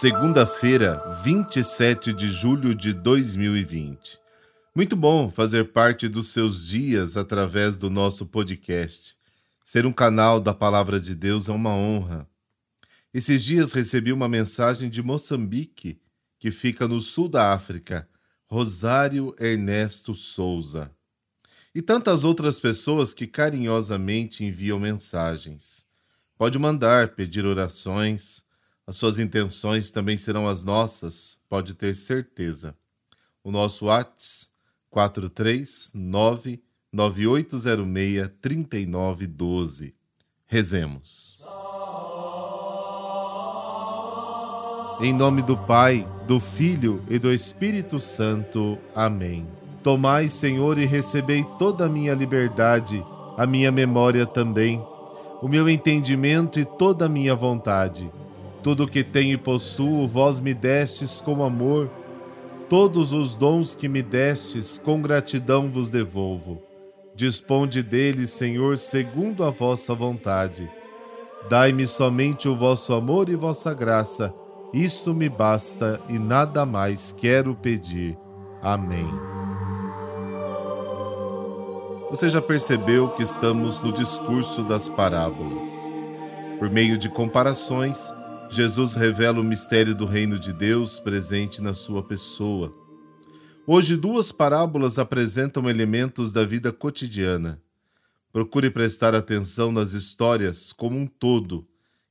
Segunda-feira, 27 de julho de 2020. Muito bom fazer parte dos seus dias através do nosso podcast. Ser um canal da Palavra de Deus é uma honra. Esses dias recebi uma mensagem de Moçambique, que fica no sul da África, Rosário Ernesto Souza. E tantas outras pessoas que carinhosamente enviam mensagens. Pode mandar, pedir orações as suas intenções também serão as nossas, pode ter certeza. O nosso WhatsApp 439 9806 3912. Rezemos. Em nome do Pai, do Filho e do Espírito Santo. Amém. Tomai, Senhor, e recebei toda a minha liberdade, a minha memória também, o meu entendimento e toda a minha vontade tudo que tenho e possuo, vós me destes com amor. Todos os dons que me destes, com gratidão vos devolvo. Disponde deles, Senhor, segundo a vossa vontade. Dai-me somente o vosso amor e vossa graça. Isso me basta e nada mais quero pedir. Amém. Você já percebeu que estamos no discurso das parábolas. Por meio de comparações, Jesus revela o mistério do reino de Deus presente na sua pessoa. Hoje, duas parábolas apresentam elementos da vida cotidiana. Procure prestar atenção nas histórias como um todo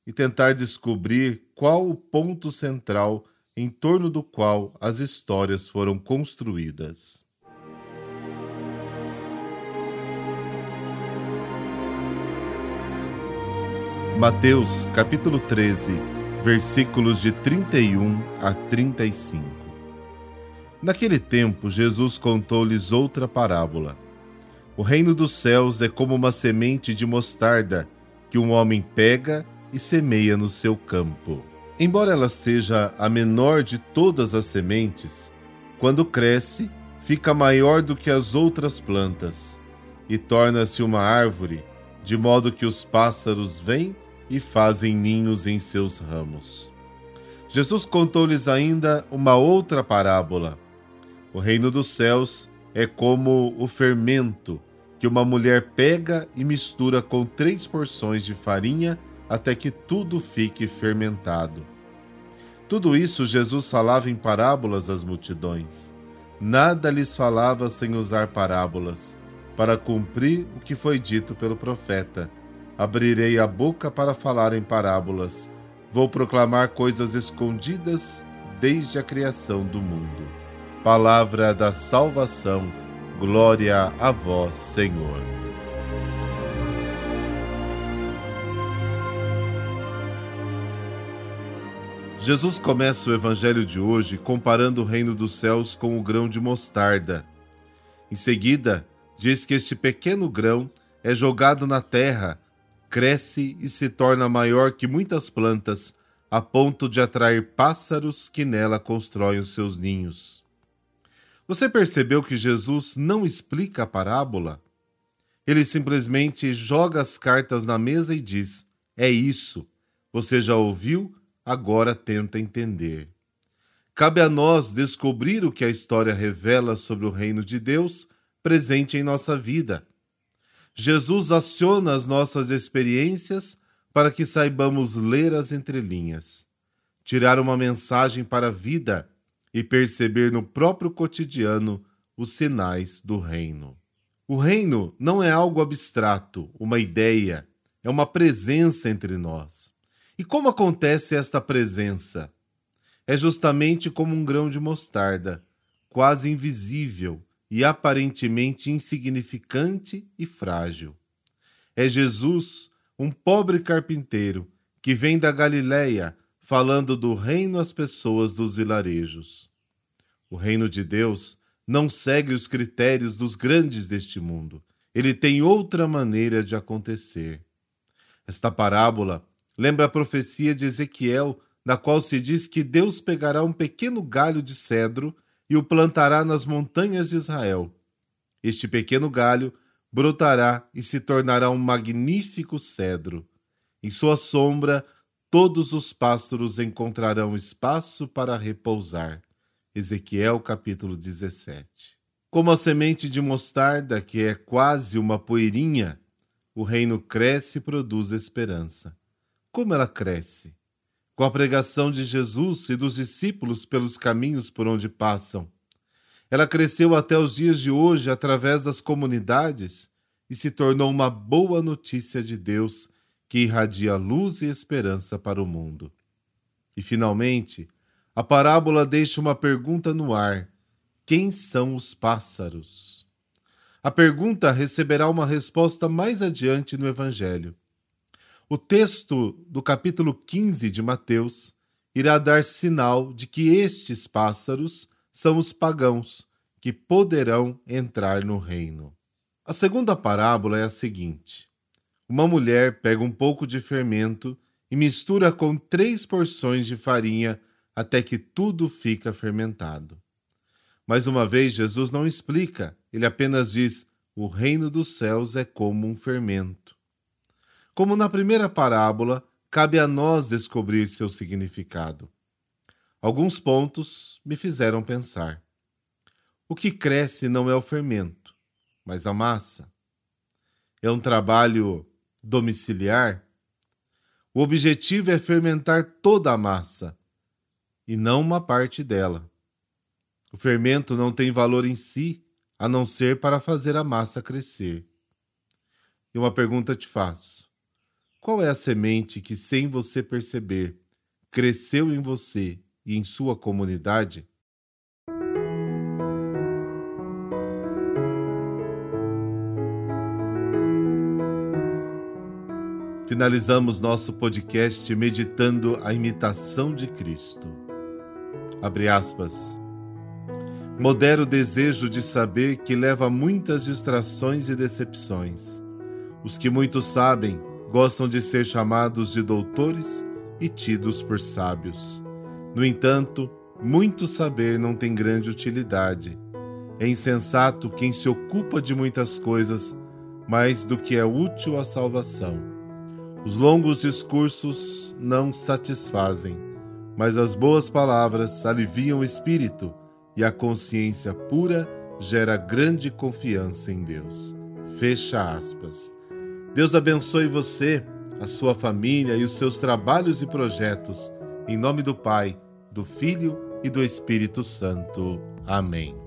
e tentar descobrir qual o ponto central em torno do qual as histórias foram construídas. Mateus, capítulo 13 versículos de 31 a 35. Naquele tempo, Jesus contou-lhes outra parábola. O reino dos céus é como uma semente de mostarda que um homem pega e semeia no seu campo. Embora ela seja a menor de todas as sementes, quando cresce, fica maior do que as outras plantas e torna-se uma árvore, de modo que os pássaros vêm e fazem ninhos em seus ramos. Jesus contou-lhes ainda uma outra parábola. O reino dos céus é como o fermento que uma mulher pega e mistura com três porções de farinha até que tudo fique fermentado. Tudo isso Jesus falava em parábolas às multidões. Nada lhes falava sem usar parábolas, para cumprir o que foi dito pelo profeta Abrirei a boca para falar em parábolas. Vou proclamar coisas escondidas desde a criação do mundo. Palavra da salvação. Glória a vós, Senhor. Jesus começa o evangelho de hoje comparando o reino dos céus com o grão de mostarda. Em seguida, diz que este pequeno grão é jogado na terra cresce e se torna maior que muitas plantas, a ponto de atrair pássaros que nela constroem os seus ninhos. Você percebeu que Jesus não explica a parábola? Ele simplesmente joga as cartas na mesa e diz: É isso. Você já ouviu, agora tenta entender. Cabe a nós descobrir o que a história revela sobre o reino de Deus presente em nossa vida Jesus aciona as nossas experiências para que saibamos ler as entrelinhas, tirar uma mensagem para a vida e perceber no próprio cotidiano os sinais do reino. O reino não é algo abstrato, uma ideia, é uma presença entre nós. E como acontece esta presença? É justamente como um grão de mostarda, quase invisível, e aparentemente insignificante e frágil. É Jesus, um pobre carpinteiro, que vem da Galiléia falando do reino às pessoas dos vilarejos. O reino de Deus não segue os critérios dos grandes deste mundo. Ele tem outra maneira de acontecer. Esta parábola lembra a profecia de Ezequiel, na qual se diz que Deus pegará um pequeno galho de cedro e o plantará nas montanhas de Israel. Este pequeno galho brotará e se tornará um magnífico cedro. Em sua sombra, todos os pássaros encontrarão espaço para repousar. Ezequiel capítulo 17. Como a semente de mostarda, que é quase uma poeirinha, o reino cresce e produz esperança. Como ela cresce? Com a pregação de Jesus e dos discípulos pelos caminhos por onde passam. Ela cresceu até os dias de hoje através das comunidades e se tornou uma boa notícia de Deus que irradia luz e esperança para o mundo. E, finalmente, a parábola deixa uma pergunta no ar: quem são os pássaros? A pergunta receberá uma resposta mais adiante no Evangelho. O texto do capítulo 15 de Mateus irá dar sinal de que estes pássaros são os pagãos que poderão entrar no reino. A segunda parábola é a seguinte: uma mulher pega um pouco de fermento e mistura com três porções de farinha até que tudo fica fermentado. Mais uma vez, Jesus não explica, ele apenas diz: o reino dos céus é como um fermento. Como na primeira parábola, cabe a nós descobrir seu significado. Alguns pontos me fizeram pensar. O que cresce não é o fermento, mas a massa. É um trabalho domiciliar, o objetivo é fermentar toda a massa e não uma parte dela. O fermento não tem valor em si, a não ser para fazer a massa crescer. E uma pergunta te faço: qual é a semente que, sem você perceber, cresceu em você e em sua comunidade? Finalizamos nosso podcast meditando a imitação de Cristo. Abre aspas. Modera o desejo de saber que leva a muitas distrações e decepções. Os que muito sabem gostam de ser chamados de doutores e tidos por sábios. No entanto, muito saber não tem grande utilidade. É insensato quem se ocupa de muitas coisas mais do que é útil à salvação os longos discursos não satisfazem, mas as boas palavras aliviam o espírito e a consciência pura gera grande confiança em Deus. Fecha aspas. Deus abençoe você, a sua família e os seus trabalhos e projetos. Em nome do Pai, do Filho e do Espírito Santo. Amém.